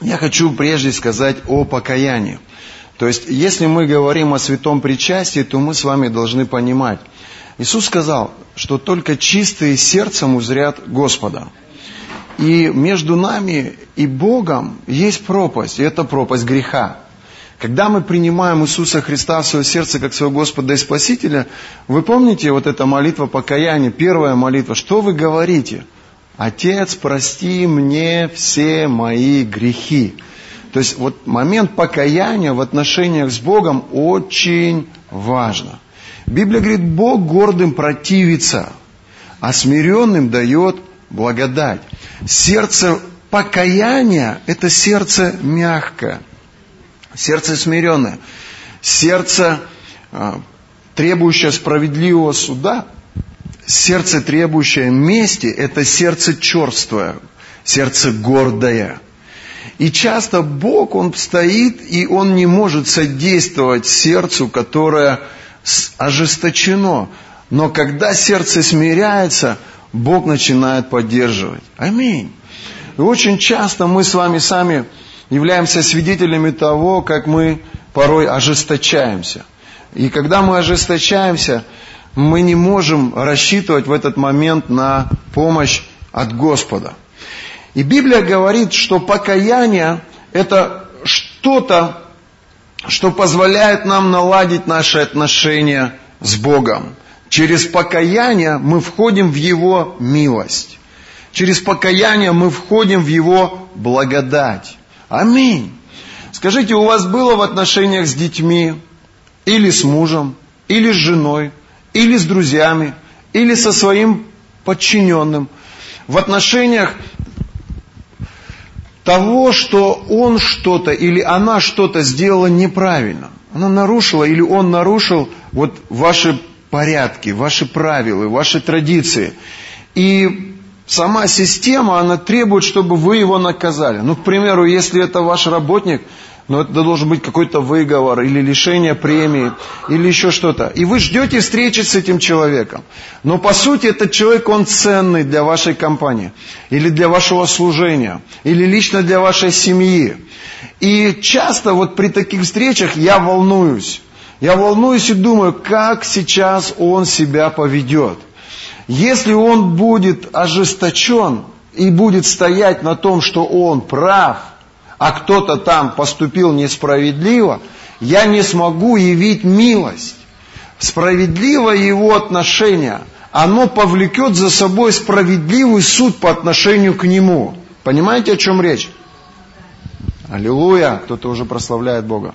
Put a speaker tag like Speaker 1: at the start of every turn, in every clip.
Speaker 1: я хочу прежде сказать о покаянии. То есть, если мы говорим о святом причастии, то мы с вами должны понимать. Иисус сказал, что только чистые сердцем узрят Господа. И между нами и Богом есть пропасть, и это пропасть греха. Когда мы принимаем Иисуса Христа в свое сердце как своего Господа и Спасителя, вы помните вот эта молитва покаяния, первая молитва, что вы говорите? Отец, прости мне все мои грехи. То есть вот момент покаяния в отношениях с Богом очень важно. Библия говорит, Бог гордым противится, а смиренным дает благодать. Сердце покаяния – это сердце мягкое, сердце смиренное, сердце, а, требующее справедливого суда, сердце, требующее мести – это сердце черствое, сердце гордое. И часто Бог, Он стоит, и Он не может содействовать сердцу, которое ожесточено. Но когда сердце смиряется, Бог начинает поддерживать. Аминь. И очень часто мы с вами сами являемся свидетелями того, как мы порой ожесточаемся. И когда мы ожесточаемся, мы не можем рассчитывать в этот момент на помощь от Господа. И Библия говорит, что покаяние – это что-то, что позволяет нам наладить наши отношения с Богом. Через покаяние мы входим в Его милость. Через покаяние мы входим в Его благодать. Аминь. Скажите, у вас было в отношениях с детьми, или с мужем, или с женой, или с друзьями, или со своим подчиненным, в отношениях того, что он что-то или она что-то сделала неправильно. Она нарушила или он нарушил вот ваши порядки, ваши правила, ваши традиции. И сама система, она требует, чтобы вы его наказали. Ну, к примеру, если это ваш работник – но это должен быть какой-то выговор или лишение премии или еще что-то. И вы ждете встречи с этим человеком. Но по сути этот человек, он ценный для вашей компании или для вашего служения или лично для вашей семьи. И часто вот при таких встречах я волнуюсь. Я волнуюсь и думаю, как сейчас он себя поведет. Если он будет ожесточен и будет стоять на том, что он прав, а кто-то там поступил несправедливо, я не смогу явить милость. Справедливое его отношение, оно повлекет за собой справедливый суд по отношению к нему. Понимаете, о чем речь? Аллилуйя, кто-то уже прославляет Бога.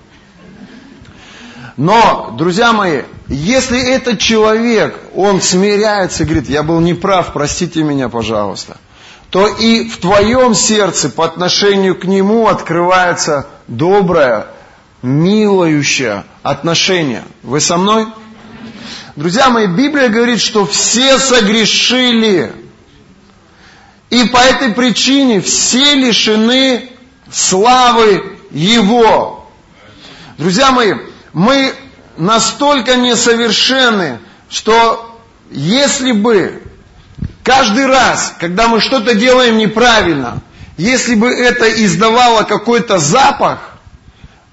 Speaker 1: Но, друзья мои, если этот человек, он смиряется и говорит, я был неправ, простите меня, пожалуйста – то и в твоем сердце по отношению к нему открывается доброе, милующее отношение. Вы со мной? Друзья мои, Библия говорит, что все согрешили. И по этой причине все лишены славы Его. Друзья мои, мы настолько несовершенны, что если бы Каждый раз, когда мы что-то делаем неправильно, если бы это издавало какой-то запах,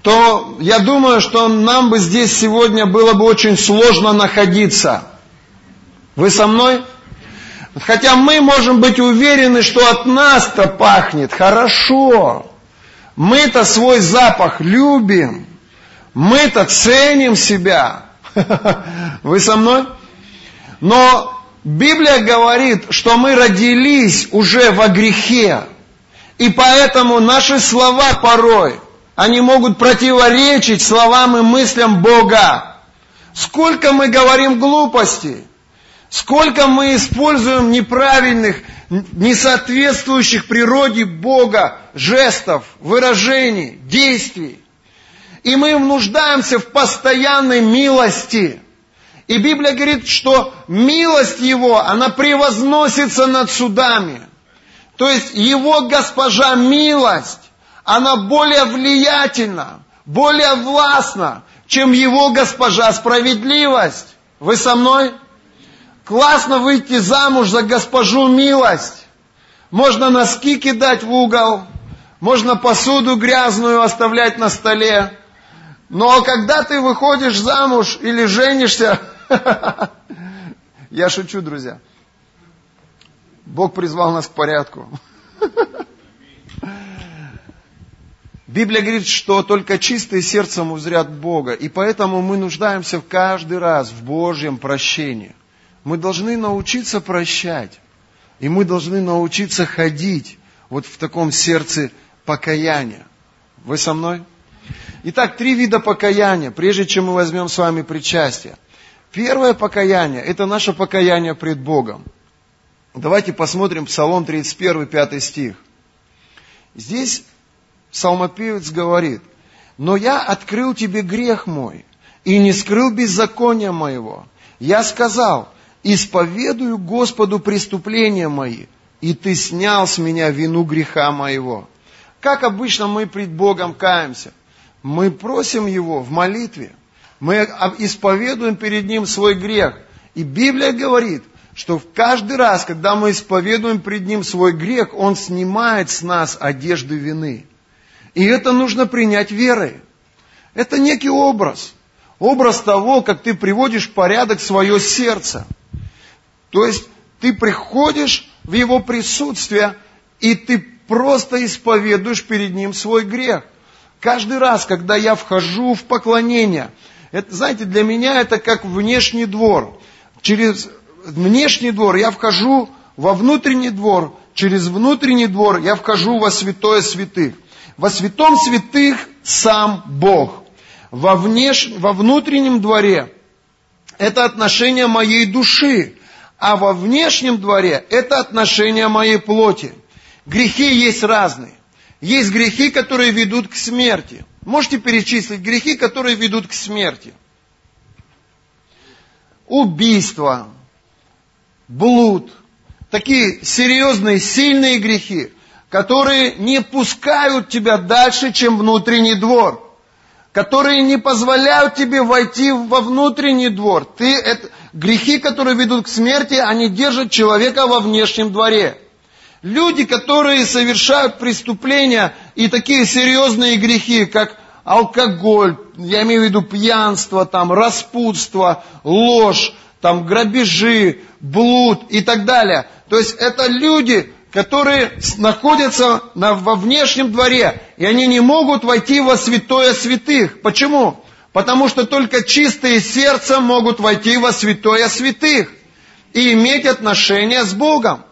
Speaker 1: то я думаю, что нам бы здесь сегодня было бы очень сложно находиться. Вы со мной? Хотя мы можем быть уверены, что от нас-то пахнет хорошо. Мы-то свой запах любим. Мы-то ценим себя. Вы со мной? Но Библия говорит, что мы родились уже во грехе. И поэтому наши слова порой, они могут противоречить словам и мыслям Бога. Сколько мы говорим глупостей, сколько мы используем неправильных, несоответствующих природе Бога жестов, выражений, действий. И мы нуждаемся в постоянной милости. И Библия говорит, что милость Его, она превозносится над судами. То есть Его госпожа милость, она более влиятельна, более властна, чем Его госпожа справедливость. Вы со мной? Классно выйти замуж за госпожу милость. Можно носки кидать в угол, можно посуду грязную оставлять на столе. Но когда ты выходишь замуж или женишься, я шучу, друзья, Бог призвал нас к порядку. Библия говорит, что только чистые сердцем узрят Бога, и поэтому мы нуждаемся каждый раз в Божьем прощении. Мы должны научиться прощать, и мы должны научиться ходить вот в таком сердце покаяния. Вы со мной? Итак, три вида покаяния, прежде чем мы возьмем с вами причастие. Первое покаяние – это наше покаяние пред Богом. Давайте посмотрим Псалом 31, 5 стих. Здесь псалмопевец говорит, «Но я открыл тебе грех мой и не скрыл беззакония моего. Я сказал, исповедую Господу преступления мои, и ты снял с меня вину греха моего». Как обычно мы пред Богом каемся? Мы просим Его в молитве. Мы исповедуем перед Ним свой грех. И Библия говорит, что в каждый раз, когда мы исповедуем пред Ним свой грех, Он снимает с нас одежды вины. И это нужно принять верой. Это некий образ. Образ того, как ты приводишь в порядок свое сердце. То есть ты приходишь в Его присутствие, и ты просто исповедуешь перед Ним свой грех. Каждый раз, когда я вхожу в поклонение, это, знаете, для меня это как внешний двор. Через внешний двор я вхожу во внутренний двор, через внутренний двор я вхожу во святое святых. Во святом святых сам Бог. Во, внеш... во внутреннем дворе это отношение моей души, а во внешнем дворе это отношение моей плоти. Грехи есть разные. Есть грехи, которые ведут к смерти. Можете перечислить грехи, которые ведут к смерти. Убийство, блуд, такие серьезные, сильные грехи, которые не пускают тебя дальше, чем внутренний двор, которые не позволяют тебе войти во внутренний двор. Ты, это, грехи, которые ведут к смерти, они держат человека во внешнем дворе. Люди, которые совершают преступления и такие серьезные грехи, как алкоголь, я имею в виду пьянство, там, распутство, ложь, там грабежи, блуд и так далее. То есть это люди, которые находятся на, во внешнем дворе, и они не могут войти во святое святых. Почему? Потому что только чистые сердцем могут войти во святое святых и иметь отношения с Богом.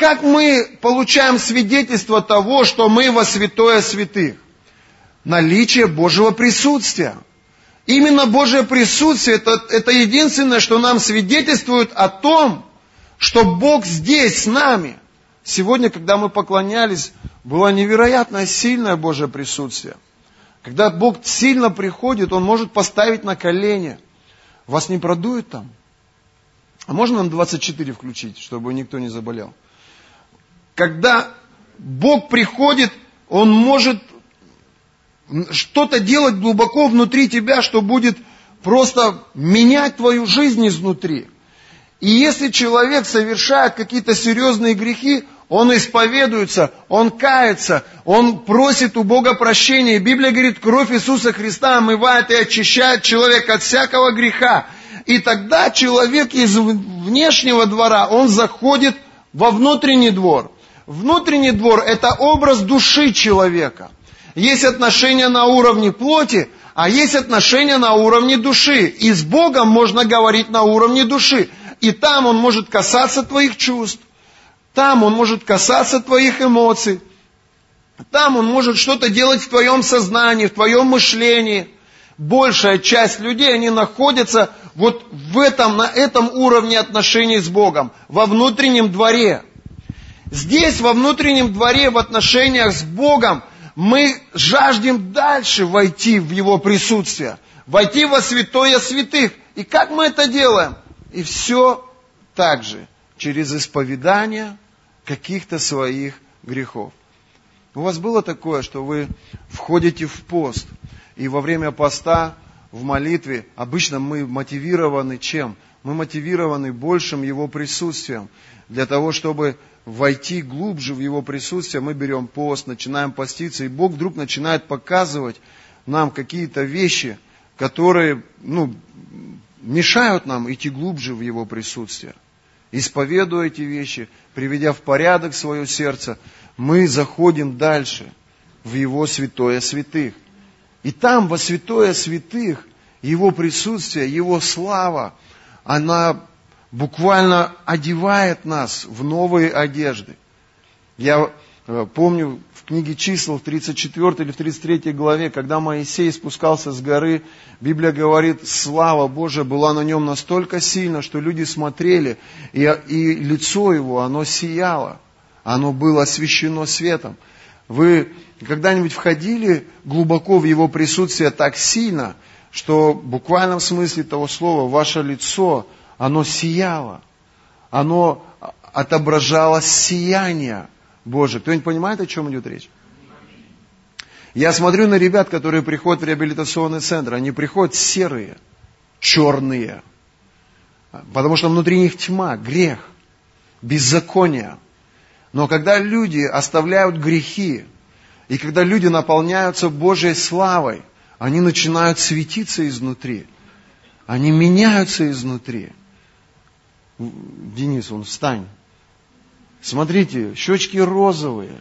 Speaker 1: Как мы получаем свидетельство того, что мы во святое святых? Наличие Божьего присутствия – Именно Божье присутствие это, это единственное, что нам свидетельствует о том, что Бог здесь с нами. Сегодня, когда мы поклонялись, было невероятно сильное Божье присутствие. Когда Бог сильно приходит, Он может поставить на колени. Вас не продует там? А можно нам 24 включить, чтобы никто не заболел? Когда Бог приходит, Он может что-то делать глубоко внутри тебя, что будет просто менять твою жизнь изнутри. И если человек совершает какие-то серьезные грехи, он исповедуется, он кается, он просит у Бога прощения. Библия говорит, кровь Иисуса Христа омывает и очищает человека от всякого греха. И тогда человек из внешнего двора, он заходит во внутренний двор. Внутренний двор – это образ души человека – есть отношения на уровне плоти, а есть отношения на уровне души. И с Богом можно говорить на уровне души. И там Он может касаться твоих чувств. Там Он может касаться твоих эмоций. Там Он может что-то делать в твоем сознании, в твоем мышлении. Большая часть людей, они находятся вот в этом, на этом уровне отношений с Богом, во внутреннем дворе. Здесь, во внутреннем дворе, в отношениях с Богом, мы жаждем дальше войти в Его присутствие, войти во святое святых. И как мы это делаем? И все так же, через исповедание каких-то своих грехов. У вас было такое, что вы входите в пост, и во время поста, в молитве, обычно мы мотивированы чем? Мы мотивированы большим Его присутствием, для того, чтобы войти глубже в Его присутствие, мы берем пост, начинаем поститься, и Бог вдруг начинает показывать нам какие-то вещи, которые ну, мешают нам идти глубже в Его присутствие. Исповедуя эти вещи, приведя в порядок свое сердце, мы заходим дальше в Его святое святых. И там, во святое святых, Его присутствие, Его слава, она буквально одевает нас в новые одежды. Я э, помню в книге чисел в 34 или в 33 главе, когда Моисей спускался с горы, Библия говорит, слава Божия была на нем настолько сильна, что люди смотрели, и, и лицо его, оно сияло, оно было освещено светом. Вы когда-нибудь входили глубоко в его присутствие так сильно, что в буквальном смысле того слова ваше лицо – оно сияло, оно отображало сияние Божие. Кто-нибудь понимает, о чем идет речь? Я смотрю на ребят, которые приходят в реабилитационный центр, они приходят серые, черные, потому что внутри них тьма, грех, беззаконие. Но когда люди оставляют грехи, и когда люди наполняются Божьей славой, они начинают светиться изнутри. Они меняются изнутри. Денис, он встань. Смотрите, щечки розовые,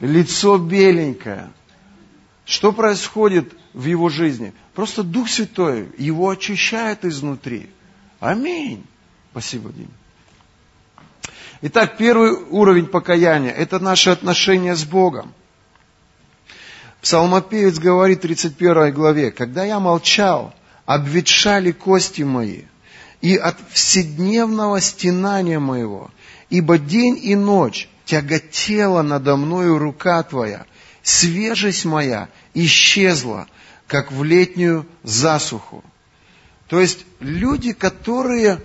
Speaker 1: лицо беленькое. Что происходит в его жизни? Просто Дух Святой его очищает изнутри. Аминь. Спасибо, Дим. Итак, первый уровень покаяния – это наши отношения с Богом. Псалмопевец говорит в 31 главе, «Когда я молчал, обветшали кости мои, и от вседневного стенания моего, ибо день и ночь тяготела надо мною рука Твоя, свежесть моя исчезла, как в летнюю засуху. То есть люди, которые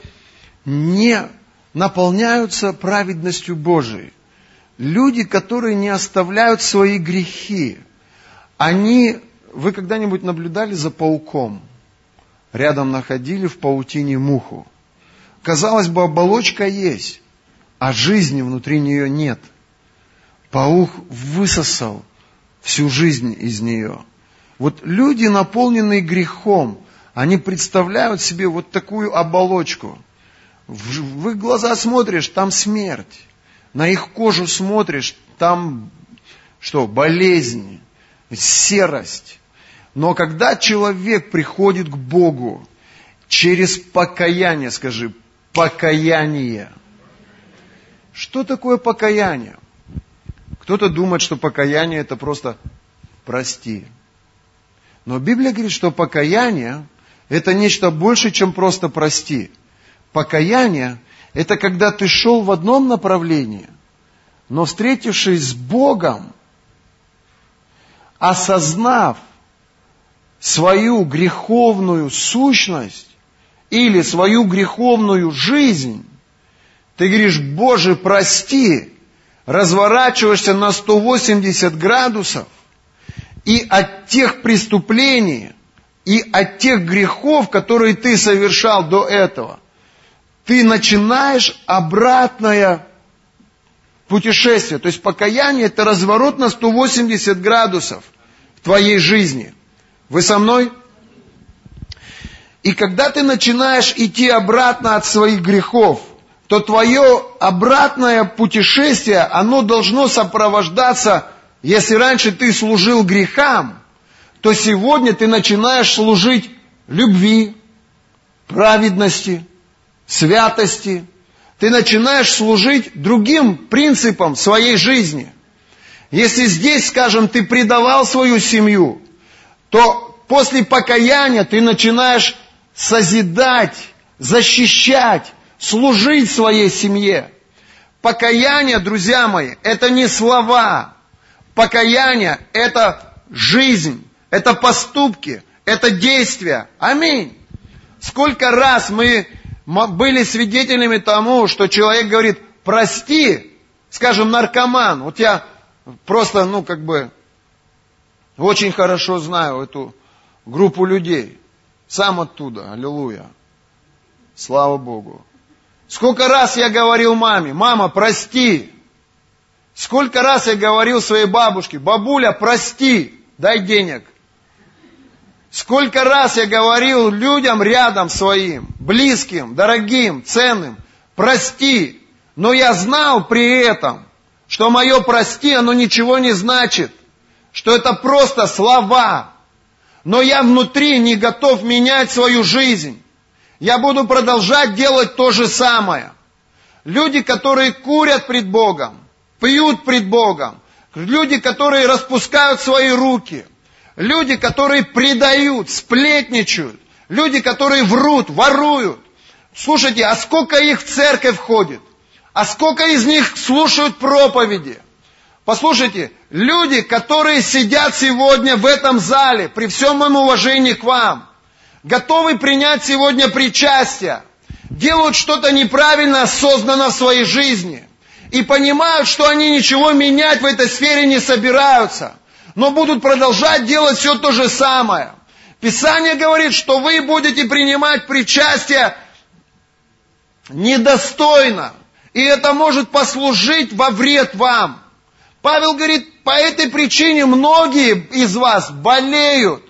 Speaker 1: не наполняются праведностью Божией, люди, которые не оставляют свои грехи, они, вы когда-нибудь наблюдали за пауком – рядом находили в паутине муху. Казалось бы, оболочка есть, а жизни внутри нее нет. Паук высосал всю жизнь из нее. Вот люди, наполненные грехом, они представляют себе вот такую оболочку. В их глаза смотришь, там смерть. На их кожу смотришь, там что, болезнь, серость. Но когда человек приходит к Богу через покаяние, скажи, покаяние. Что такое покаяние? Кто-то думает, что покаяние это просто прости. Но Библия говорит, что покаяние это нечто больше, чем просто прости. Покаяние это когда ты шел в одном направлении, но встретившись с Богом, осознав, свою греховную сущность или свою греховную жизнь, ты говоришь, Боже, прости, разворачиваешься на 180 градусов, и от тех преступлений, и от тех грехов, которые ты совершал до этого, ты начинаешь обратное путешествие. То есть покаяние это разворот на 180 градусов в твоей жизни – вы со мной? И когда ты начинаешь идти обратно от своих грехов, то твое обратное путешествие, оно должно сопровождаться, если раньше ты служил грехам, то сегодня ты начинаешь служить любви, праведности, святости. Ты начинаешь служить другим принципам своей жизни. Если здесь, скажем, ты предавал свою семью, то после покаяния ты начинаешь созидать, защищать, служить своей семье. Покаяние, друзья мои, это не слова. Покаяние – это жизнь, это поступки, это действия. Аминь. Сколько раз мы были свидетелями тому, что человек говорит, прости, скажем, наркоман. Вот я просто, ну, как бы, очень хорошо знаю эту группу людей. Сам оттуда. Аллилуйя. Слава Богу. Сколько раз я говорил маме, мама, прости. Сколько раз я говорил своей бабушке, бабуля, прости, дай денег. Сколько раз я говорил людям рядом своим, близким, дорогим, ценным, прости. Но я знал при этом, что мое прости, оно ничего не значит. Что это просто слова. Но я внутри не готов менять свою жизнь. Я буду продолжать делать то же самое. Люди, которые курят пред Богом, пьют пред Богом, люди, которые распускают свои руки – Люди, которые предают, сплетничают. Люди, которые врут, воруют. Слушайте, а сколько их в церковь входит? А сколько из них слушают проповеди? Послушайте, люди, которые сидят сегодня в этом зале, при всем моем уважении к вам, готовы принять сегодня причастие, делают что-то неправильно осознанно в своей жизни и понимают, что они ничего менять в этой сфере не собираются – но будут продолжать делать все то же самое. Писание говорит, что вы будете принимать причастие недостойно, и это может послужить во вред вам. Павел говорит, по этой причине многие из вас болеют.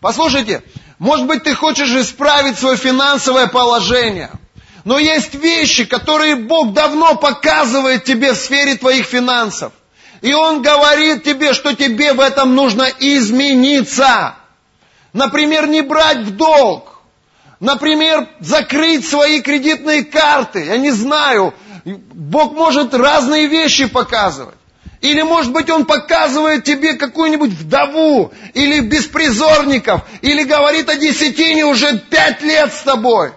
Speaker 1: Послушайте, может быть, ты хочешь исправить свое финансовое положение, но есть вещи, которые Бог давно показывает тебе в сфере твоих финансов. И Он говорит тебе, что тебе в этом нужно измениться. Например, не брать в долг. Например, закрыть свои кредитные карты. Я не знаю. Бог может разные вещи показывать. Или, может быть, Он показывает тебе какую-нибудь вдову, или беспризорников, или говорит о десятине уже пять лет с тобой.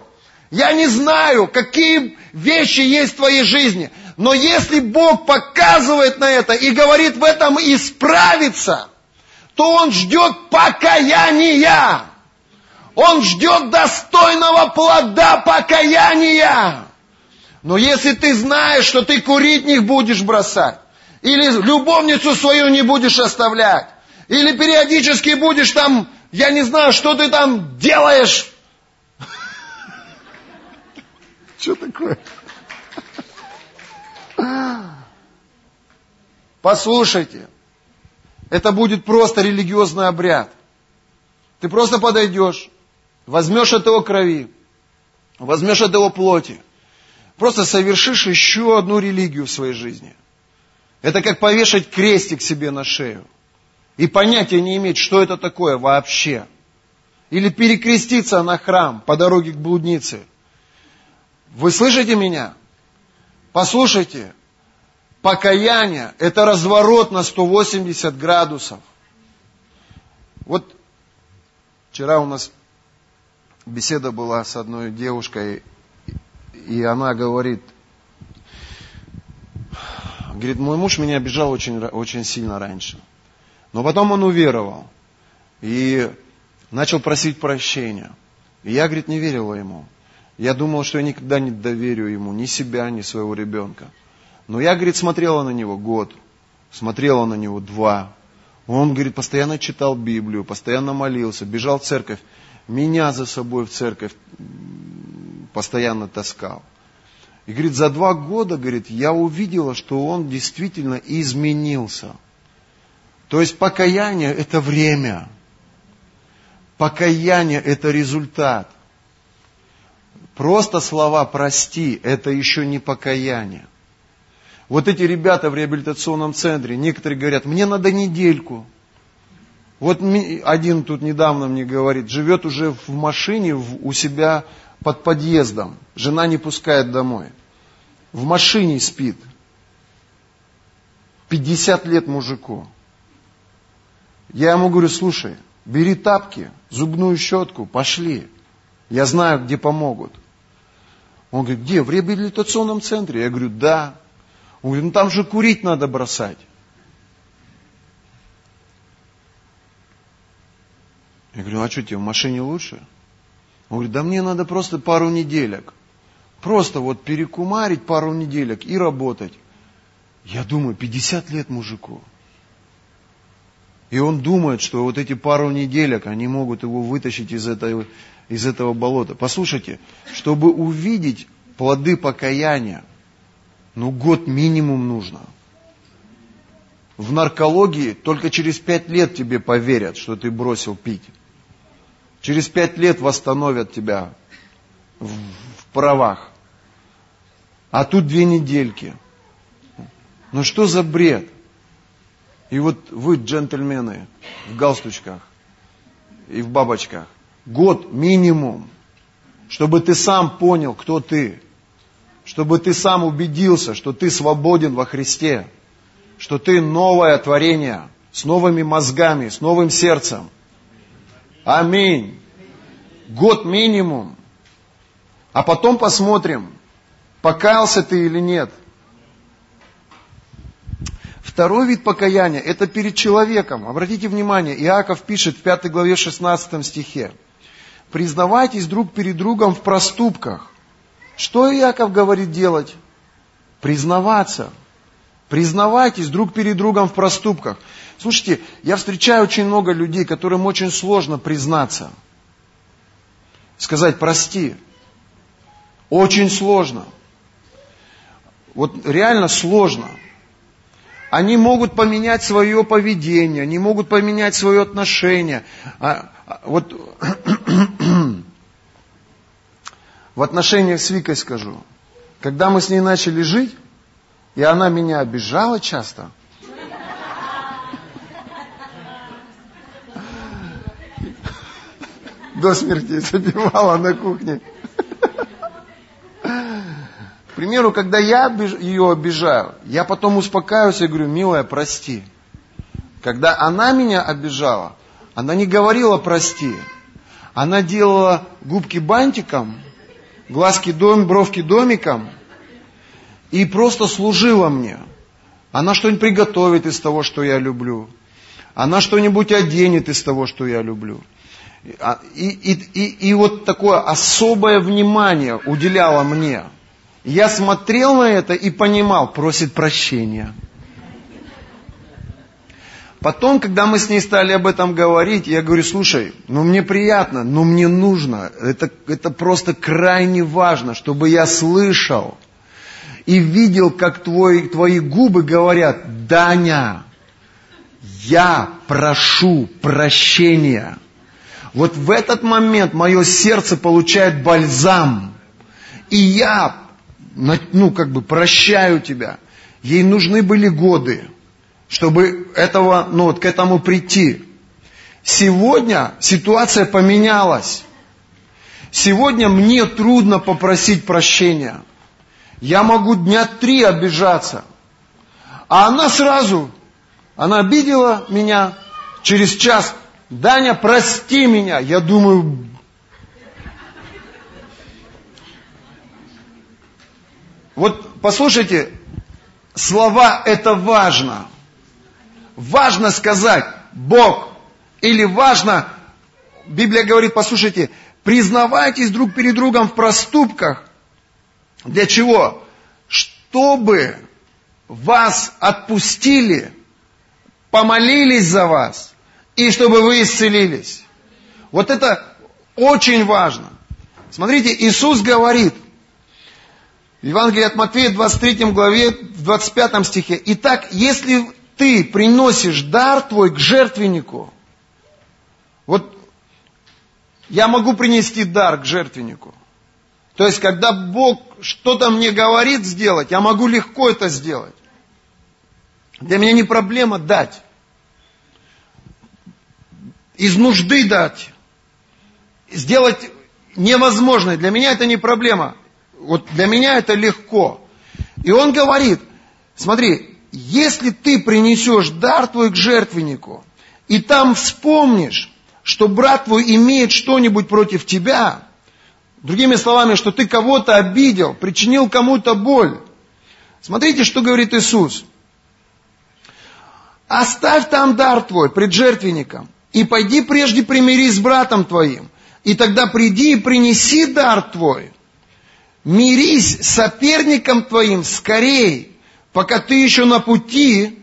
Speaker 1: Я не знаю, какие вещи есть в твоей жизни. Но если Бог показывает на это и говорит в этом исправиться, то Он ждет покаяния. Он ждет достойного плода покаяния. Но если ты знаешь, что ты курить не будешь бросать, или любовницу свою не будешь оставлять, или периодически будешь там, я не знаю, что ты там делаешь. Что такое? Послушайте, это будет просто религиозный обряд. Ты просто подойдешь, возьмешь от его крови, возьмешь от его плоти, просто совершишь еще одну религию в своей жизни. Это как повешать крестик себе на шею и понятия не иметь, что это такое вообще. Или перекреститься на храм по дороге к блуднице. Вы слышите меня? Послушайте, покаяние – это разворот на 180 градусов. Вот вчера у нас беседа была с одной девушкой, и она говорит, говорит, мой муж меня обижал очень, очень сильно раньше. Но потом он уверовал и начал просить прощения. И я, говорит, не верила ему. Я думал, что я никогда не доверю ему ни себя, ни своего ребенка. Но я, говорит, смотрела на него год, смотрела на него два. Он, говорит, постоянно читал Библию, постоянно молился, бежал в церковь. Меня за собой в церковь постоянно таскал. И, говорит, за два года, говорит, я увидела, что он действительно изменился. То есть покаяние – это время. Покаяние – это результат. Просто слова «прости» – это еще не покаяние. Вот эти ребята в реабилитационном центре, некоторые говорят, мне надо недельку. Вот один тут недавно мне говорит, живет уже в машине у себя под подъездом. Жена не пускает домой. В машине спит. 50 лет мужику. Я ему говорю, слушай, бери тапки, зубную щетку, пошли. Я знаю, где помогут. Он говорит, где? В реабилитационном центре. Я говорю, да. Он говорит, ну там же курить надо бросать. Я говорю, а что тебе, в машине лучше? Он говорит, да мне надо просто пару неделек. Просто вот перекумарить пару неделек и работать. Я думаю, 50 лет мужику. И он думает, что вот эти пару неделек, они могут его вытащить из этого, из этого болота. Послушайте, чтобы увидеть плоды покаяния, ну год минимум нужно. В наркологии только через пять лет тебе поверят, что ты бросил пить. Через пять лет восстановят тебя в, в правах. А тут две недельки. Ну что за бред? И вот вы, джентльмены, в галстучках и в бабочках, год минимум, чтобы ты сам понял, кто ты, чтобы ты сам убедился, что ты свободен во Христе, что ты новое творение, с новыми мозгами, с новым сердцем. Аминь. Год минимум. А потом посмотрим, покаялся ты или нет. Второй вид покаяния – это перед человеком. Обратите внимание, Иаков пишет в 5 главе 16 стихе. «Признавайтесь друг перед другом в проступках». Что Иаков говорит делать? Признаваться. Признавайтесь друг перед другом в проступках. Слушайте, я встречаю очень много людей, которым очень сложно признаться. Сказать «прости». Очень сложно. Вот реально сложно. Они могут поменять свое поведение, они могут поменять свое отношение. А, а, вот в отношениях с Викой скажу. Когда мы с ней начали жить, и она меня обижала часто, до смерти забивала на кухне примеру, когда я ее обижаю, я потом успокаиваюсь и говорю, милая, прости. Когда она меня обижала, она не говорила прости. Она делала губки бантиком, глазки дом, бровки домиком и просто служила мне. Она что-нибудь приготовит из того, что я люблю. Она что-нибудь оденет из того, что я люблю. А, и, и, и, и вот такое особое внимание уделяла мне – я смотрел на это и понимал, просит прощения. Потом, когда мы с ней стали об этом говорить, я говорю, слушай, ну мне приятно, но мне нужно, это, это просто крайне важно, чтобы я слышал и видел, как твой, твои губы говорят, Даня, я прошу прощения. Вот в этот момент мое сердце получает бальзам. И я ну, как бы прощаю тебя. Ей нужны были годы, чтобы этого, ну, вот к этому прийти. Сегодня ситуация поменялась. Сегодня мне трудно попросить прощения. Я могу дня три обижаться. А она сразу, она обидела меня, через час, Даня, прости меня. Я думаю, Вот послушайте, слова это важно. Важно сказать Бог. Или важно, Библия говорит, послушайте, признавайтесь друг перед другом в проступках. Для чего? Чтобы вас отпустили, помолились за вас, и чтобы вы исцелились. Вот это очень важно. Смотрите, Иисус говорит – в Евангелии от Матфея, 23 главе, в 25 стихе. Итак, если ты приносишь дар твой к жертвеннику, вот я могу принести дар к жертвеннику. То есть, когда Бог что-то мне говорит сделать, я могу легко это сделать. Для меня не проблема дать. Из нужды дать. Сделать невозможное. Для меня это не проблема. Вот для меня это легко. И он говорит, смотри, если ты принесешь дар твой к жертвеннику, и там вспомнишь, что брат твой имеет что-нибудь против тебя, другими словами, что ты кого-то обидел, причинил кому-то боль. Смотрите, что говорит Иисус. Оставь там дар твой пред жертвенником, и пойди прежде примирись с братом твоим, и тогда приди и принеси дар твой мирись с соперником твоим скорей, пока ты еще на пути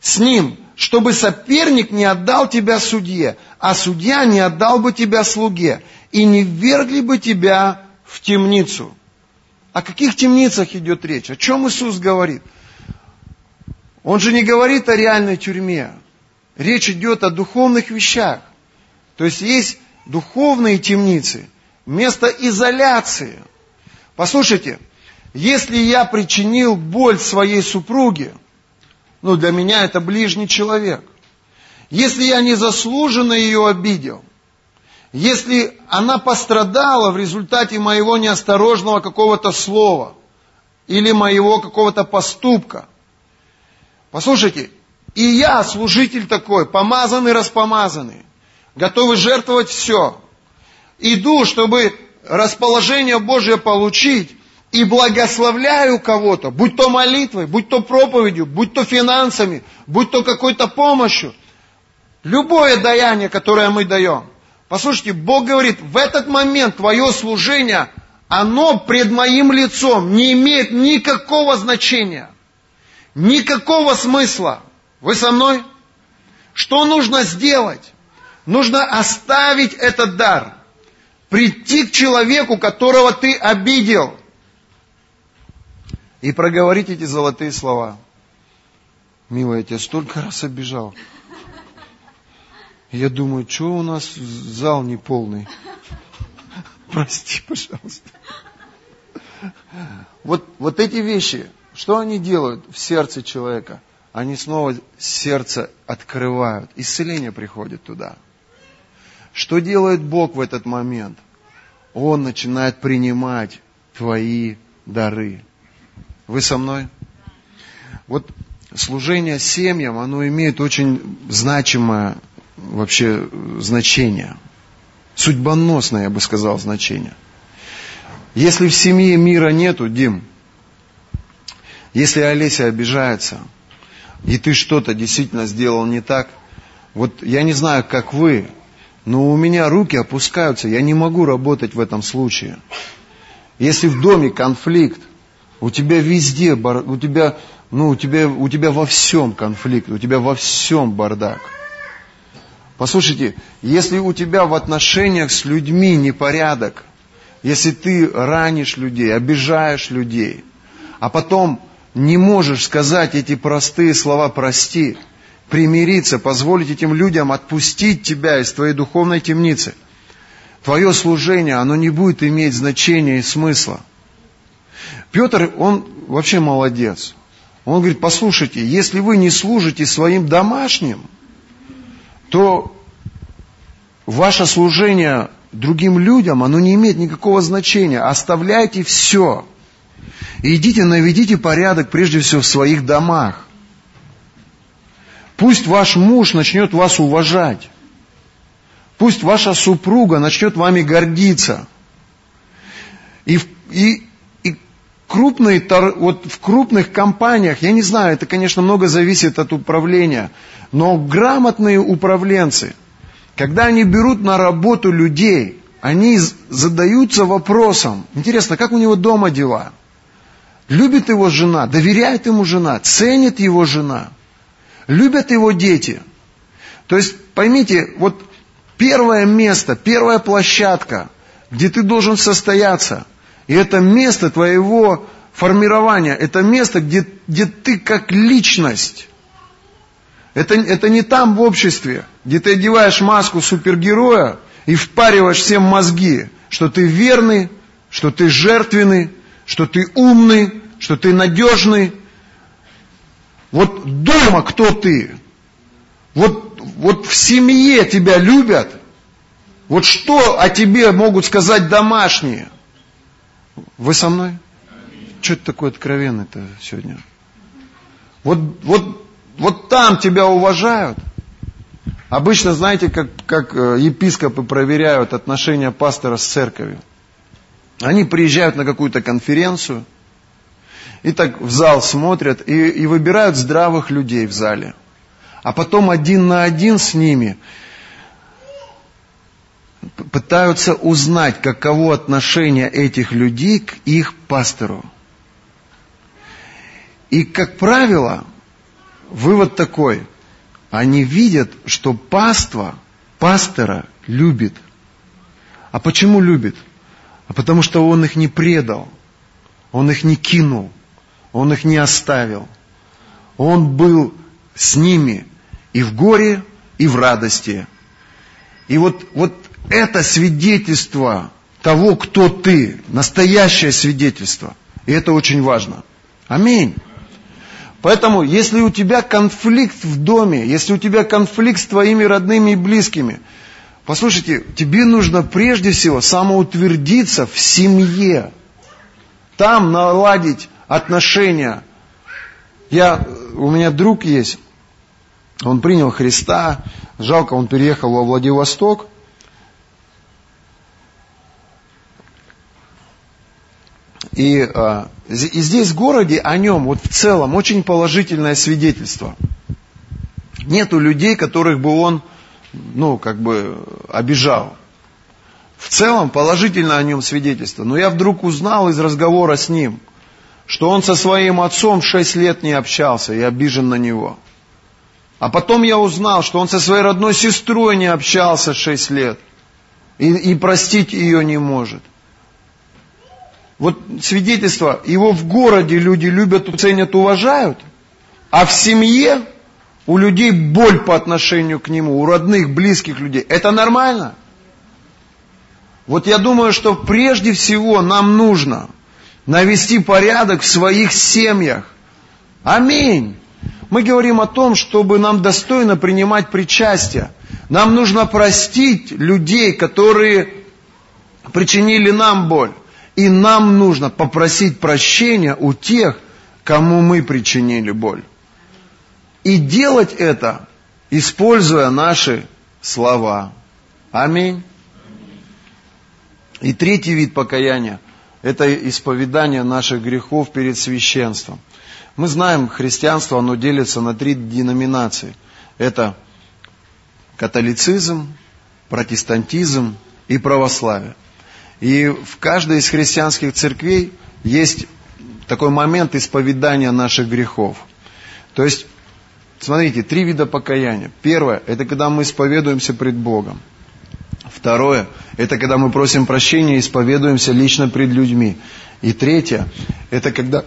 Speaker 1: с ним, чтобы соперник не отдал тебя судье, а судья не отдал бы тебя слуге, и не ввергли бы тебя в темницу. О каких темницах идет речь? О чем Иисус говорит? Он же не говорит о реальной тюрьме. Речь идет о духовных вещах. То есть есть духовные темницы, место изоляции. Послушайте, если я причинил боль своей супруге, ну для меня это ближний человек, если я незаслуженно ее обидел, если она пострадала в результате моего неосторожного какого-то слова или моего какого-то поступка, послушайте, и я, служитель такой, помазанный, распомазанный, готовый жертвовать все, иду, чтобы расположение Божье получить, и благословляю кого-то, будь то молитвой, будь то проповедью, будь то финансами, будь то какой-то помощью, любое даяние, которое мы даем. Послушайте, Бог говорит, в этот момент твое служение, оно пред моим лицом не имеет никакого значения, никакого смысла. Вы со мной? Что нужно сделать? Нужно оставить этот дар, прийти к человеку, которого ты обидел – и проговорить эти золотые слова. Милая, я тебя столько раз обижал. Я думаю, что у нас зал не полный. Прости, пожалуйста. Вот, вот эти вещи, что они делают в сердце человека? Они снова сердце открывают. Исцеление приходит туда. Что делает Бог в этот момент? Он начинает принимать твои дары. Вы со мной? Вот служение семьям, оно имеет очень значимое вообще значение. Судьбоносное, я бы сказал, значение. Если в семье мира нету, Дим, если Олеся обижается, и ты что-то действительно сделал не так, вот я не знаю, как вы, но у меня руки опускаются, я не могу работать в этом случае. Если в доме конфликт, у тебя везде, у тебя, ну, у тебя, у тебя во всем конфликт, у тебя во всем бардак. Послушайте, если у тебя в отношениях с людьми непорядок, если ты ранишь людей, обижаешь людей, а потом не можешь сказать эти простые слова «прости», примириться, позволить этим людям отпустить тебя из твоей духовной темницы, твое служение, оно не будет иметь значения и смысла – Петр, он вообще молодец. Он говорит, послушайте, если вы не служите своим домашним, то ваше служение другим людям, оно не имеет никакого значения. Оставляйте все. Идите, наведите порядок прежде всего в своих домах. Пусть ваш муж начнет вас уважать. Пусть ваша супруга начнет вами гордиться. И, и крупные, вот в крупных компаниях, я не знаю, это, конечно, много зависит от управления, но грамотные управленцы, когда они берут на работу людей, они задаются вопросом, интересно, как у него дома дела? Любит его жена, доверяет ему жена, ценит его жена, любят его дети. То есть, поймите, вот первое место, первая площадка, где ты должен состояться – и это место твоего формирования, это место, где, где ты как личность. Это, это не там в обществе, где ты одеваешь маску супергероя и впариваешь всем мозги, что ты верный, что ты жертвенный, что ты умный, что ты надежный. Вот дома кто ты? Вот, вот в семье тебя любят. Вот что о тебе могут сказать домашние? Вы со мной? Что это такое откровенное-то сегодня? Вот, вот, вот там тебя уважают. Обычно, знаете, как, как э, епископы проверяют отношения пастора с церковью. Они приезжают на какую-то конференцию, и так в зал смотрят, и, и выбирают здравых людей в зале. А потом один на один с ними – пытаются узнать, каково отношение этих людей к их пастору. И, как правило, вывод такой. Они видят, что паства пастора любит. А почему любит? А потому что он их не предал. Он их не кинул. Он их не оставил. Он был с ними и в горе, и в радости. И вот, вот это свидетельство того, кто ты, настоящее свидетельство. И это очень важно. Аминь. Поэтому, если у тебя конфликт в доме, если у тебя конфликт с твоими родными и близкими, послушайте, тебе нужно прежде всего самоутвердиться в семье. Там наладить отношения. Я, у меня друг есть, он принял Христа, жалко, он переехал во Владивосток. И, а, и здесь в городе о нем вот в целом очень положительное свидетельство. Нету людей, которых бы он, ну, как бы обижал. В целом положительно о нем свидетельство. Но я вдруг узнал из разговора с ним, что он со своим отцом шесть лет не общался и обижен на него. А потом я узнал, что он со своей родной сестрой не общался шесть лет. И, и простить ее не может. Вот свидетельство, его в городе люди любят, ценят, уважают, а в семье у людей боль по отношению к нему, у родных, близких людей. Это нормально? Вот я думаю, что прежде всего нам нужно навести порядок в своих семьях. Аминь. Мы говорим о том, чтобы нам достойно принимать причастие. Нам нужно простить людей, которые причинили нам боль. И нам нужно попросить прощения у тех, кому мы причинили боль. И делать это, используя наши слова. Аминь. И третий вид покаяния – это исповедание наших грехов перед священством. Мы знаем, христианство, оно делится на три деноминации. Это католицизм, протестантизм и православие. И в каждой из христианских церквей есть такой момент исповедания наших грехов. То есть, смотрите, три вида покаяния. Первое, это когда мы исповедуемся пред Богом. Второе, это когда мы просим прощения и исповедуемся лично пред людьми. И третье, это когда,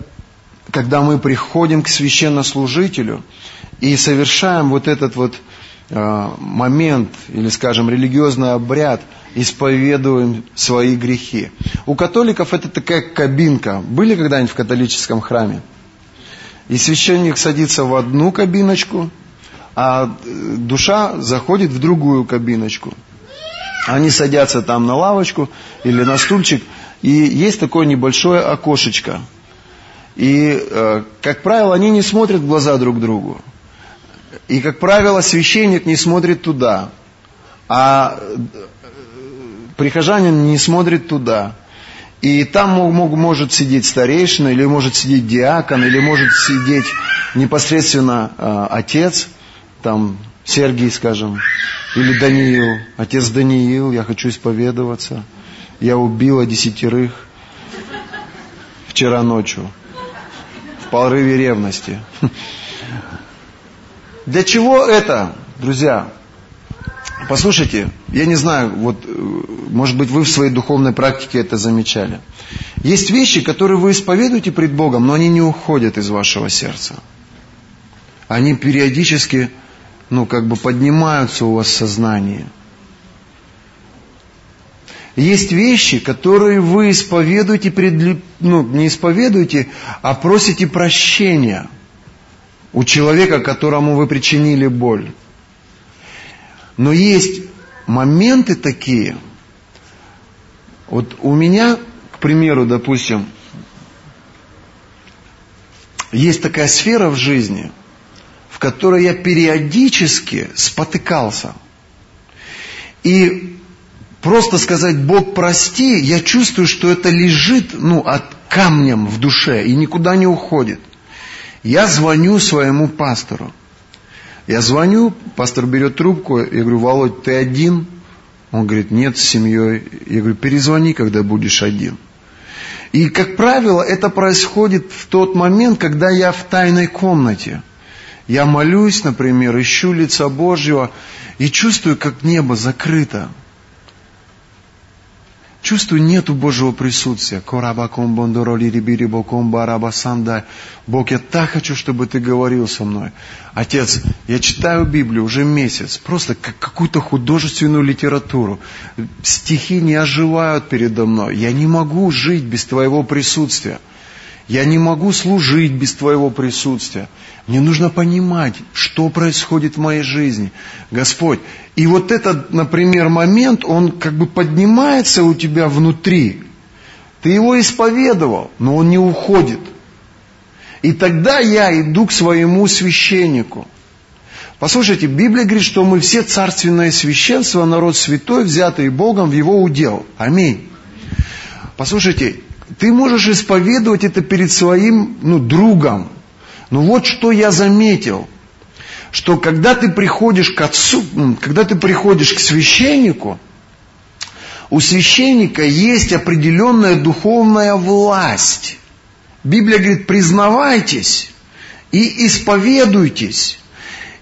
Speaker 1: когда мы приходим к священнослужителю и совершаем вот этот вот момент, или, скажем, религиозный обряд – исповедуем свои грехи. У католиков это такая кабинка. Были когда-нибудь в католическом храме? И священник садится в одну кабиночку, а э, душа заходит в другую кабиночку. Они садятся там на лавочку или на стульчик, и есть такое небольшое окошечко. И, э, как правило, они не смотрят в глаза друг другу. И, как правило, священник не смотрит туда. А прихожанин не смотрит туда. И там мог, может сидеть старейшина, или может сидеть диакон, или может сидеть непосредственно э, отец, там Сергий, скажем, или Даниил. Отец Даниил, я хочу исповедоваться. Я убила десятерых вчера ночью в порыве ревности. Для чего это, друзья? Послушайте, я не знаю, вот, э, может быть, вы в своей духовной практике это замечали. Есть вещи, которые вы исповедуете пред Богом, но они не уходят из вашего сердца. Они периодически, ну, как бы поднимаются у вас в сознании. Есть вещи, которые вы исповедуете пред, ну, не исповедуете, а просите прощения у человека, которому вы причинили боль. Но есть моменты такие. Вот у меня, к примеру, допустим, есть такая сфера в жизни, в которой я периодически спотыкался. И просто сказать «Бог, прости», я чувствую, что это лежит ну, от камнем в душе и никуда не уходит. Я звоню своему пастору. Я звоню, пастор берет трубку, я говорю, Володь, ты один? Он говорит, нет, с семьей. Я говорю, перезвони, когда будешь один. И, как правило, это происходит в тот момент, когда я в тайной комнате. Я молюсь, например, ищу лица Божьего и чувствую, как небо закрыто. Чувствую, нету Божьего присутствия. Бог, я так хочу, чтобы ты говорил со мной. Отец, я читаю Библию уже месяц, просто как какую-то художественную литературу. Стихи не оживают передо мной. Я не могу жить без твоего присутствия. Я не могу служить без Твоего присутствия. Мне нужно понимать, что происходит в моей жизни. Господь, и вот этот, например, момент, он как бы поднимается у тебя внутри. Ты его исповедовал, но он не уходит. И тогда я иду к своему священнику. Послушайте, Библия говорит, что мы все царственное священство, народ святой, взятый Богом в его удел. Аминь. Послушайте, ты можешь исповедовать это перед своим ну, другом. Но вот что я заметил, что когда ты приходишь к отцу, когда ты приходишь к священнику, у священника есть определенная духовная власть. Библия говорит, признавайтесь и исповедуйтесь,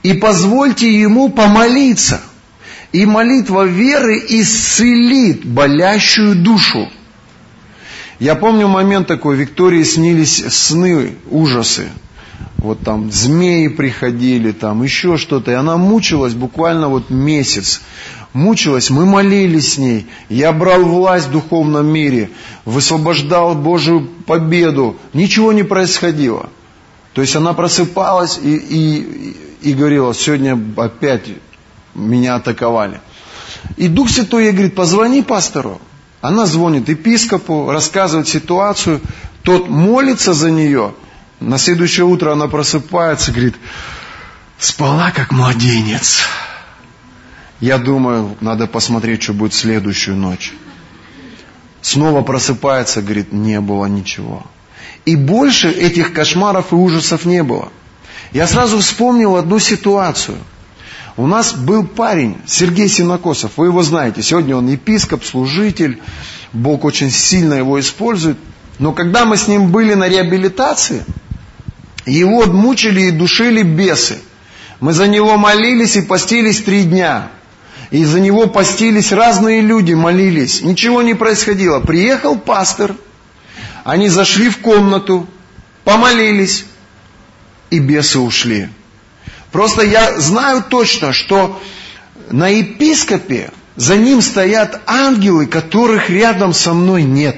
Speaker 1: и позвольте ему помолиться. И молитва веры исцелит болящую душу. Я помню момент такой, Виктории снились сны, ужасы. Вот там змеи приходили, там еще что-то. И она мучилась буквально вот месяц. Мучилась, мы молились с ней. Я брал власть в духовном мире, высвобождал Божию победу. Ничего не происходило. То есть она просыпалась и, и, и говорила, сегодня опять меня атаковали. И Дух Святой ей говорит, позвони пастору. Она звонит епископу, рассказывает ситуацию, тот молится за нее. На следующее утро она просыпается, говорит, спала как младенец. Я думаю, надо посмотреть, что будет следующую ночь. Снова просыпается, говорит, не было ничего. И больше этих кошмаров и ужасов не было. Я сразу вспомнил одну ситуацию – у нас был парень, Сергей Синокосов, вы его знаете, сегодня он епископ, служитель, Бог очень сильно его использует. Но когда мы с ним были на реабилитации, его мучили и душили бесы. Мы за него молились и постились три дня. И за него постились разные люди, молились. Ничего не происходило. Приехал пастор, они зашли в комнату, помолились, и бесы ушли. Просто я знаю точно, что на епископе за ним стоят ангелы, которых рядом со мной нет.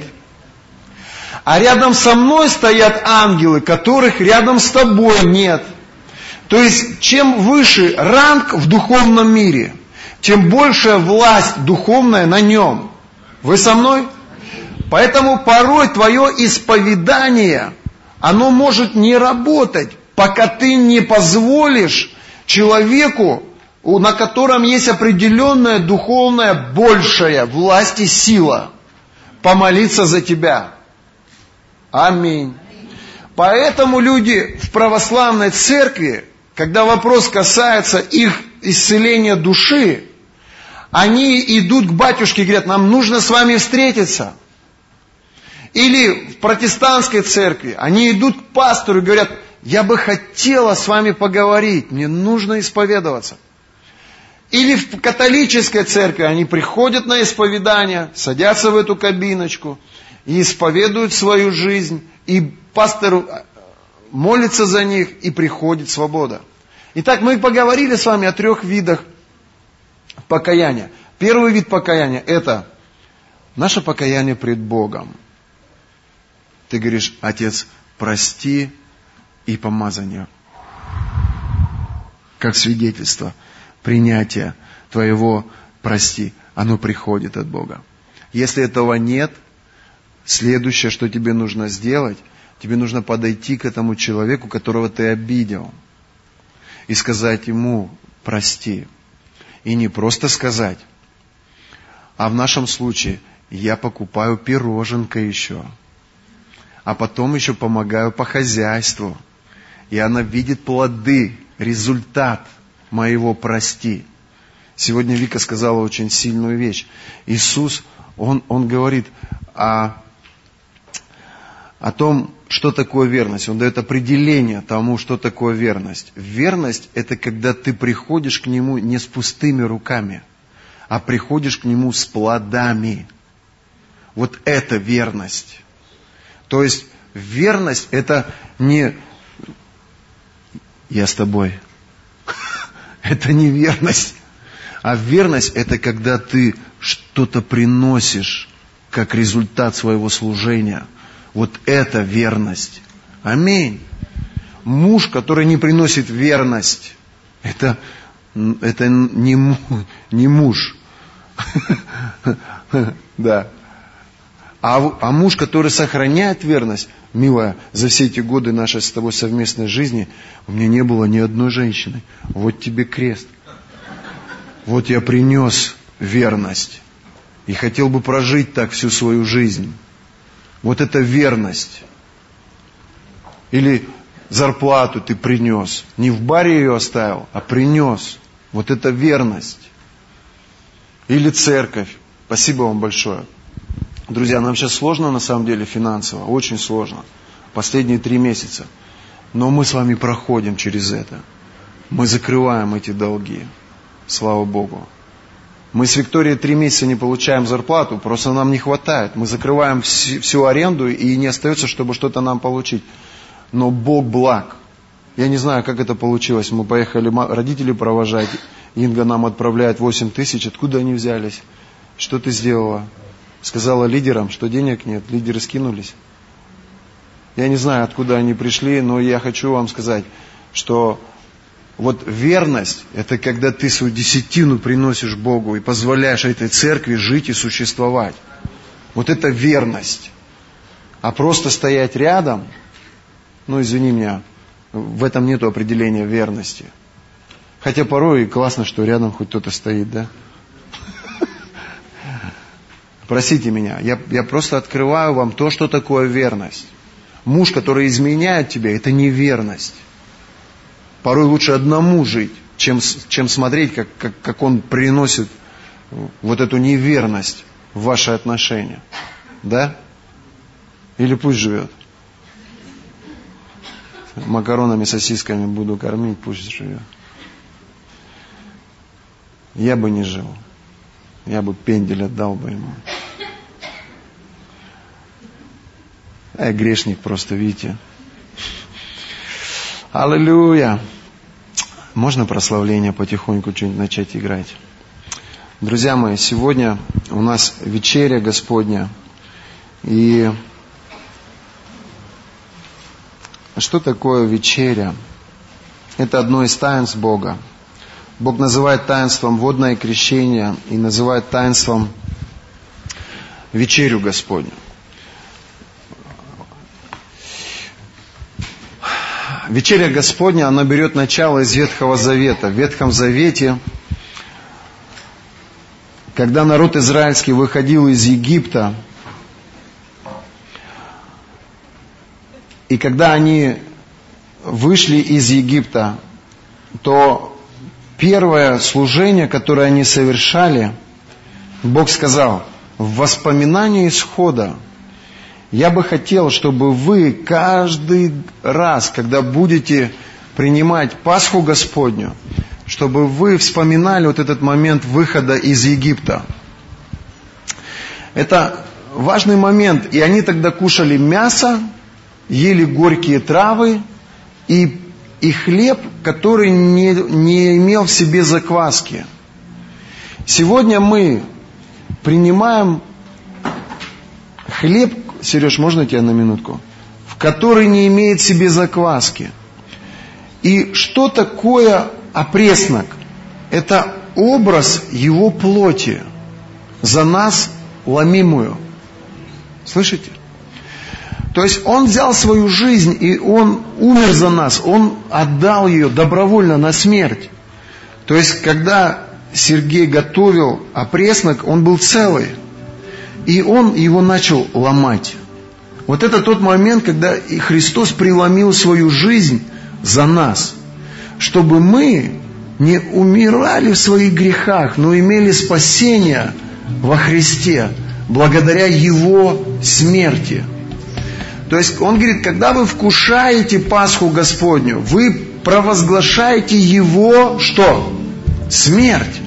Speaker 1: А рядом со мной стоят ангелы, которых рядом с тобой нет. То есть, чем выше ранг в духовном мире, тем большая власть духовная на нем. Вы со мной? Поэтому порой твое исповедание, оно может не работать, пока ты не позволишь человеку, на котором есть определенная духовная большая власть и сила, помолиться за тебя. Аминь. Поэтому люди в православной церкви, когда вопрос касается их исцеления души, они идут к батюшке и говорят, нам нужно с вами встретиться. Или в протестантской церкви они идут к пастору и говорят, я бы хотела с вами поговорить, мне нужно исповедоваться. Или в католической церкви они приходят на исповедание, садятся в эту кабиночку и исповедуют свою жизнь, и пастор э, молится за них, и приходит свобода. Итак, мы поговорили с вами о трех видах покаяния. Первый вид покаяния – это наше покаяние пред Богом. Ты говоришь, Отец, прости и помазание. Как свидетельство принятия твоего прости, оно приходит от Бога. Если этого нет, следующее, что тебе нужно сделать, тебе нужно подойти к этому человеку, которого ты обидел, и сказать ему прости. И не просто сказать, а в нашем случае я покупаю пироженка еще, а потом еще помогаю по хозяйству – и она видит плоды, результат моего прости. Сегодня Вика сказала очень сильную вещь. Иисус, Он, он говорит о, о том, что такое верность. Он дает определение тому, что такое верность. Верность – это когда ты приходишь к Нему не с пустыми руками, а приходишь к Нему с плодами. Вот это верность. То есть верность это не я с тобой. Это не верность. А верность это когда ты что-то приносишь как результат своего служения. Вот это верность. Аминь. Муж, который не приносит верность, это, это не, не муж. Да. А, а муж, который сохраняет верность, милая, за все эти годы нашей с тобой совместной жизни у меня не было ни одной женщины. Вот тебе крест. Вот я принес верность. И хотел бы прожить так всю свою жизнь. Вот это верность. Или зарплату ты принес. Не в баре ее оставил, а принес. Вот это верность. Или церковь. Спасибо вам большое. Друзья, нам сейчас сложно на самом деле финансово, очень сложно. Последние три месяца. Но мы с вами проходим через это. Мы закрываем эти долги. Слава Богу. Мы с Викторией три месяца не получаем зарплату, просто нам не хватает. Мы закрываем всю аренду и не остается, чтобы что-то нам получить. Но Бог благ. Я не знаю, как это получилось. Мы поехали родители провожать. Инга нам отправляет 8 тысяч. Откуда они взялись? Что ты сделала? Сказала лидерам, что денег нет. Лидеры скинулись. Я не знаю, откуда они пришли, но я хочу вам сказать, что вот верность – это когда ты свою десятину приносишь Богу и позволяешь этой церкви жить и существовать. Вот это верность. А просто стоять рядом, ну извини меня, в этом нет определения верности. Хотя порой классно, что рядом хоть кто-то стоит, да? Простите меня, я, я просто открываю вам то, что такое верность. Муж, который изменяет тебя, это не верность. Порой лучше одному жить, чем, чем смотреть, как, как, как он приносит вот эту неверность в ваши отношения. Да? Или пусть живет. Макаронами, сосисками буду кормить, пусть живет. Я бы не жил. Я бы пендель отдал бы ему. А грешник просто, видите. Аллилуйя. Можно прославление потихоньку что-нибудь начать играть? Друзья мои, сегодня у нас вечеря Господня. И что такое вечеря? Это одно из таинств Бога. Бог называет таинством водное крещение и называет таинством вечерю Господню. вечеря Господня, она берет начало из Ветхого Завета. В Ветхом Завете, когда народ израильский выходил из Египта, и когда они вышли из Египта, то первое служение, которое они совершали, Бог сказал, в воспоминании исхода я бы хотел, чтобы вы каждый раз, когда будете принимать Пасху Господню, чтобы вы вспоминали вот этот момент выхода из Египта. Это важный момент. И они тогда кушали мясо, ели горькие травы и, и хлеб, который не, не имел в себе закваски. Сегодня мы принимаем хлеб, Сереж, можно тебя на минутку? В который не имеет себе закваски. И что такое опреснок? Это образ его плоти, за нас ломимую. Слышите? То есть он взял свою жизнь, и он умер за нас, он отдал ее добровольно на смерть. То есть, когда Сергей готовил опреснок, он был целый. И он его начал ломать. Вот это тот момент, когда Христос преломил свою жизнь за нас, чтобы мы не умирали в своих грехах, но имели спасение во Христе, благодаря Его смерти. То есть он говорит, когда вы вкушаете Пасху Господню, вы провозглашаете Его что? Смерть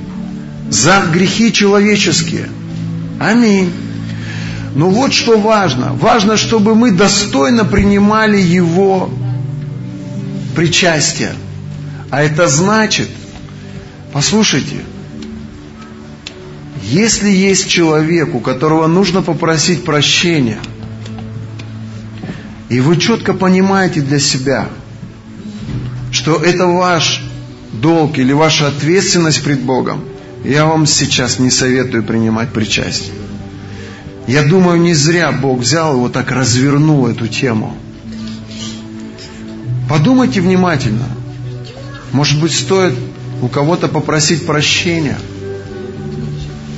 Speaker 1: за грехи человеческие. Аминь. Но вот что важно. Важно, чтобы мы достойно принимали Его причастие. А это значит, послушайте, если есть человек, у которого нужно попросить прощения, и вы четко понимаете для себя, что это ваш долг или ваша ответственность пред Богом, я вам сейчас не советую принимать причастие. Я думаю, не зря Бог взял и вот так развернул эту тему. Подумайте внимательно. Может быть, стоит у кого-то попросить прощения,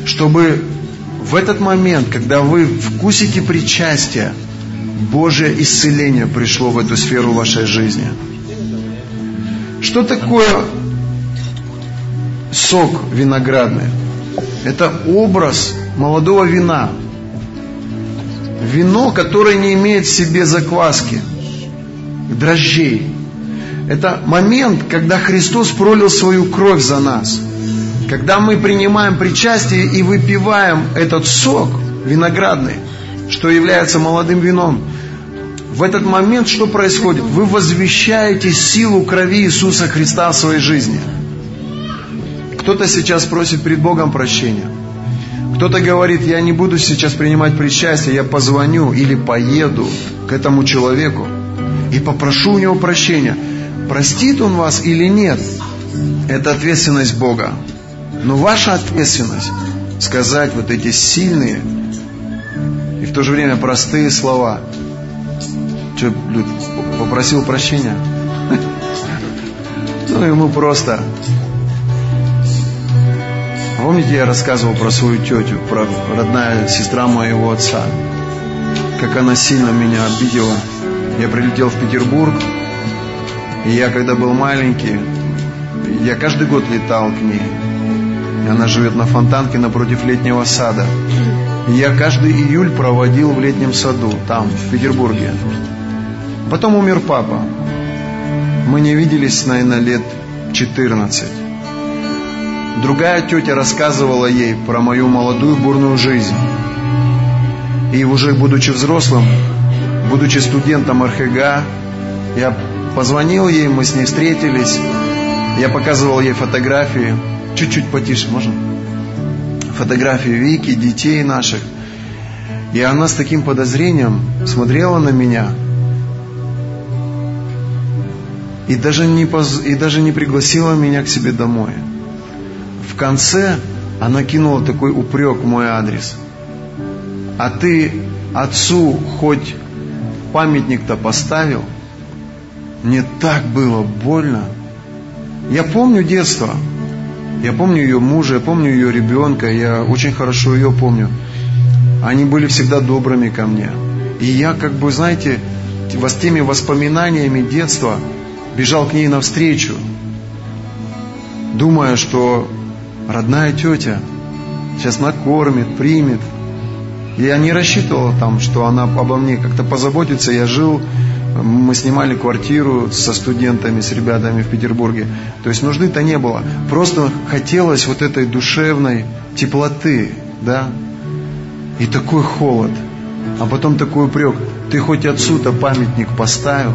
Speaker 1: чтобы в этот момент, когда вы вкусите причастие, Божье исцеление пришло в эту сферу вашей жизни. Что такое сок виноградный? Это образ молодого вина. Вино, которое не имеет в себе закваски, дрожжей. Это момент, когда Христос пролил свою кровь за нас. Когда мы принимаем причастие и выпиваем этот сок виноградный, что является молодым вином, в этот момент что происходит? Вы возвещаете силу крови Иисуса Христа в своей жизни. Кто-то сейчас просит перед Богом прощения. Кто-то говорит, я не буду сейчас принимать причастие, я позвоню или поеду к этому человеку и попрошу у него прощения. Простит он вас или нет, это ответственность Бога. Но ваша ответственность сказать вот эти сильные и в то же время простые слова – что, Люд, попросил прощения? Ну, ему просто. Помните, я рассказывал про свою тетю, про родная сестра моего отца, как она сильно меня обидела. Я прилетел в Петербург, и я, когда был маленький, я каждый год летал к ней. Она живет на Фонтанке напротив летнего сада. Я каждый июль проводил в летнем саду, там, в Петербурге. Потом умер папа. Мы не виделись, наверное, лет 14. Другая тетя рассказывала ей про мою молодую бурную жизнь. И уже будучи взрослым, будучи студентом РХГ, я позвонил ей, мы с ней встретились. Я показывал ей фотографии. Чуть-чуть потише, можно? Фотографии Вики, детей наших. И она с таким подозрением смотрела на меня – и даже, не поз... и даже не пригласила меня к себе домой. В конце она кинула такой упрек в мой адрес. А ты отцу хоть памятник-то поставил? Мне так было больно. Я помню детство. Я помню ее мужа, я помню ее ребенка, я очень хорошо ее помню. Они были всегда добрыми ко мне. И я как бы, знаете, с теми воспоминаниями детства бежал к ней навстречу, думая, что родная тетя сейчас накормит, примет. Я не рассчитывал там, что она обо мне как-то позаботится. Я жил, мы снимали квартиру со студентами, с ребятами в Петербурге. То есть нужды-то не было. Просто хотелось вот этой душевной теплоты, да. И такой холод. А потом такой упрек. Ты хоть отцу-то памятник поставил?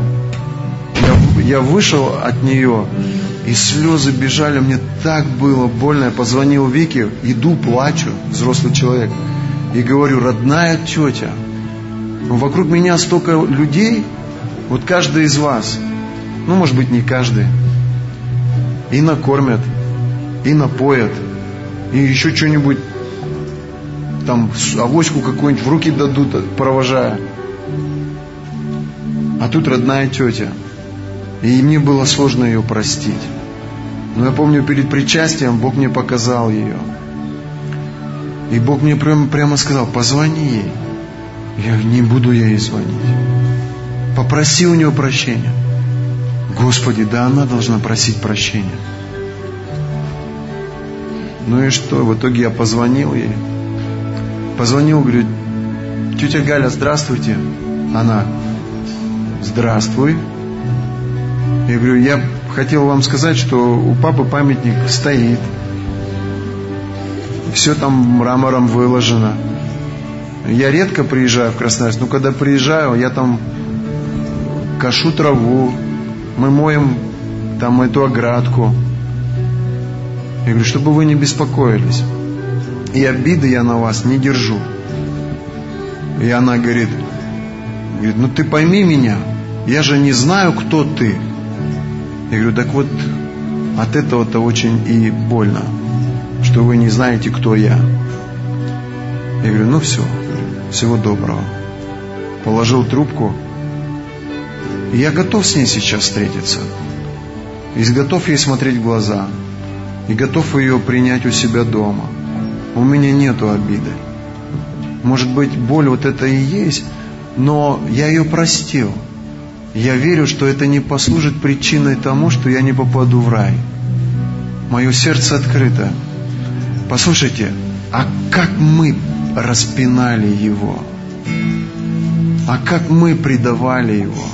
Speaker 1: Я, я вышел от нее, и слезы бежали, мне так было больно. Я позвонил Вике, иду, плачу, взрослый человек, и говорю, родная тетя, вокруг меня столько людей, вот каждый из вас, ну, может быть, не каждый, и накормят, и напоят, и еще что-нибудь, там, авоську какую-нибудь в руки дадут, провожая. А тут родная тетя – и мне было сложно ее простить. Но я помню, перед причастием Бог мне показал ее. И Бог мне прямо, прямо сказал, позвони ей. Я не буду ей звонить. Попроси у нее прощения. Господи, да она должна просить прощения. Ну и что? В итоге я позвонил ей. Позвонил, говорю, тетя Галя, здравствуйте. Она, здравствуй. Я говорю, я хотел вам сказать, что у папы памятник стоит. Все там мрамором выложено. Я редко приезжаю в Красноярск, но когда приезжаю, я там кашу траву, мы моем там эту оградку. Я говорю, чтобы вы не беспокоились. И обиды я на вас не держу. И она говорит, говорит, ну ты пойми меня, я же не знаю, кто ты. Я говорю, так вот от этого-то очень и больно, что вы не знаете, кто я. Я говорю, ну все, всего доброго. Положил трубку. Я готов с ней сейчас встретиться. И готов ей смотреть в глаза. И готов ее принять у себя дома. У меня нету обиды. Может быть, боль вот это и есть, но я ее простил. Я верю, что это не послужит причиной тому, что я не попаду в рай. Мое сердце открыто. Послушайте, а как мы распинали его? А как мы предавали его?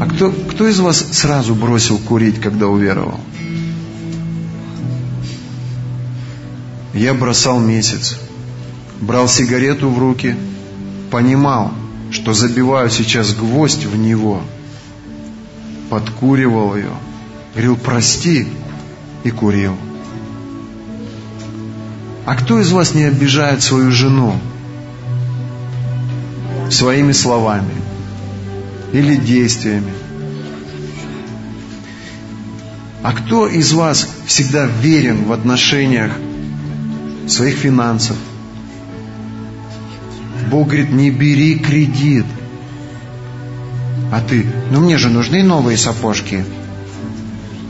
Speaker 1: А кто, кто из вас сразу бросил курить, когда уверовал? Я бросал месяц. Брал сигарету в руки, понимал, что забиваю сейчас гвоздь в него, подкуривал ее, говорил «прости» и курил. А кто из вас не обижает свою жену своими словами или действиями? А кто из вас всегда верен в отношениях своих финансов? Бог говорит, не бери кредит. А ты, ну мне же нужны новые сапожки.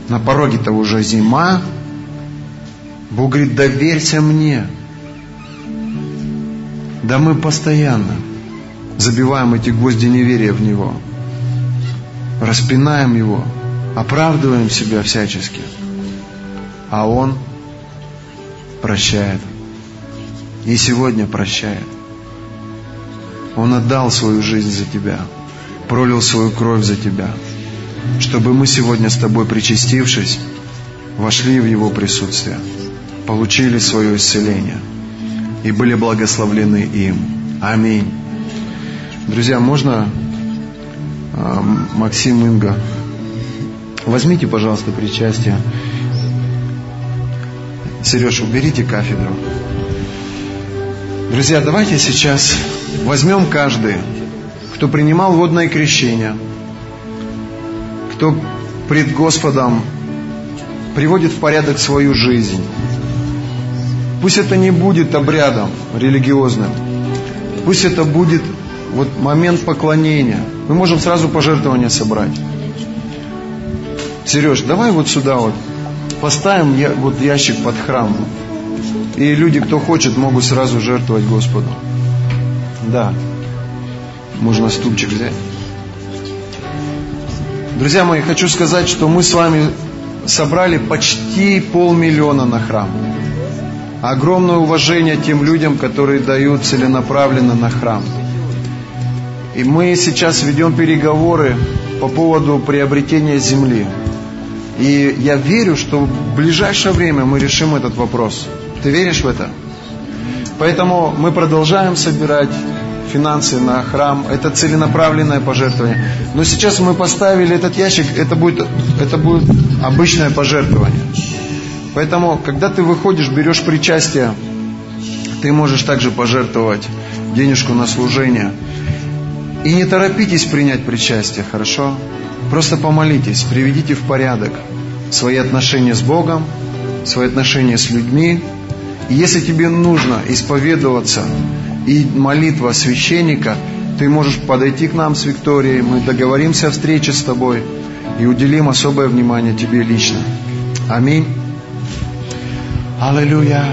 Speaker 1: На пороге-то уже зима, Бог говорит, доверься мне. Да мы постоянно забиваем эти гвозди неверия в Него, распинаем Его, оправдываем себя всячески. А Он прощает. И сегодня прощает. Он отдал свою жизнь за тебя, пролил свою кровь за тебя, чтобы мы сегодня с тобой, причастившись, вошли в Его присутствие получили свое исцеление и были благословлены им. Аминь. Друзья, можно Максим Инга, возьмите, пожалуйста, причастие. Сереж, уберите кафедру. Друзья, давайте сейчас возьмем каждый, кто принимал водное крещение, кто пред Господом приводит в порядок свою жизнь, Пусть это не будет обрядом религиозным. Пусть это будет вот момент поклонения. Мы можем сразу пожертвования собрать. Сереж, давай вот сюда вот поставим я, вот ящик под храм. И люди, кто хочет, могут сразу жертвовать Господу. Да. Можно стульчик взять. Друзья мои, хочу сказать, что мы с вами собрали почти полмиллиона на храм огромное уважение тем людям, которые дают целенаправленно на храм. И мы сейчас ведем переговоры по поводу приобретения земли. И я верю, что в ближайшее время мы решим этот вопрос. Ты веришь в это? Поэтому мы продолжаем собирать финансы на храм. Это целенаправленное пожертвование. Но сейчас мы поставили этот ящик, это будет, это будет обычное пожертвование. Поэтому, когда ты выходишь, берешь причастие, ты можешь также пожертвовать денежку на служение. И не торопитесь принять причастие, хорошо? Просто помолитесь, приведите в порядок свои отношения с Богом, свои отношения с людьми. И если тебе нужно исповедоваться и молитва священника, ты можешь подойти к нам с Викторией, мы договоримся о встрече с тобой и уделим особое внимание тебе лично. Аминь. Аллилуйя.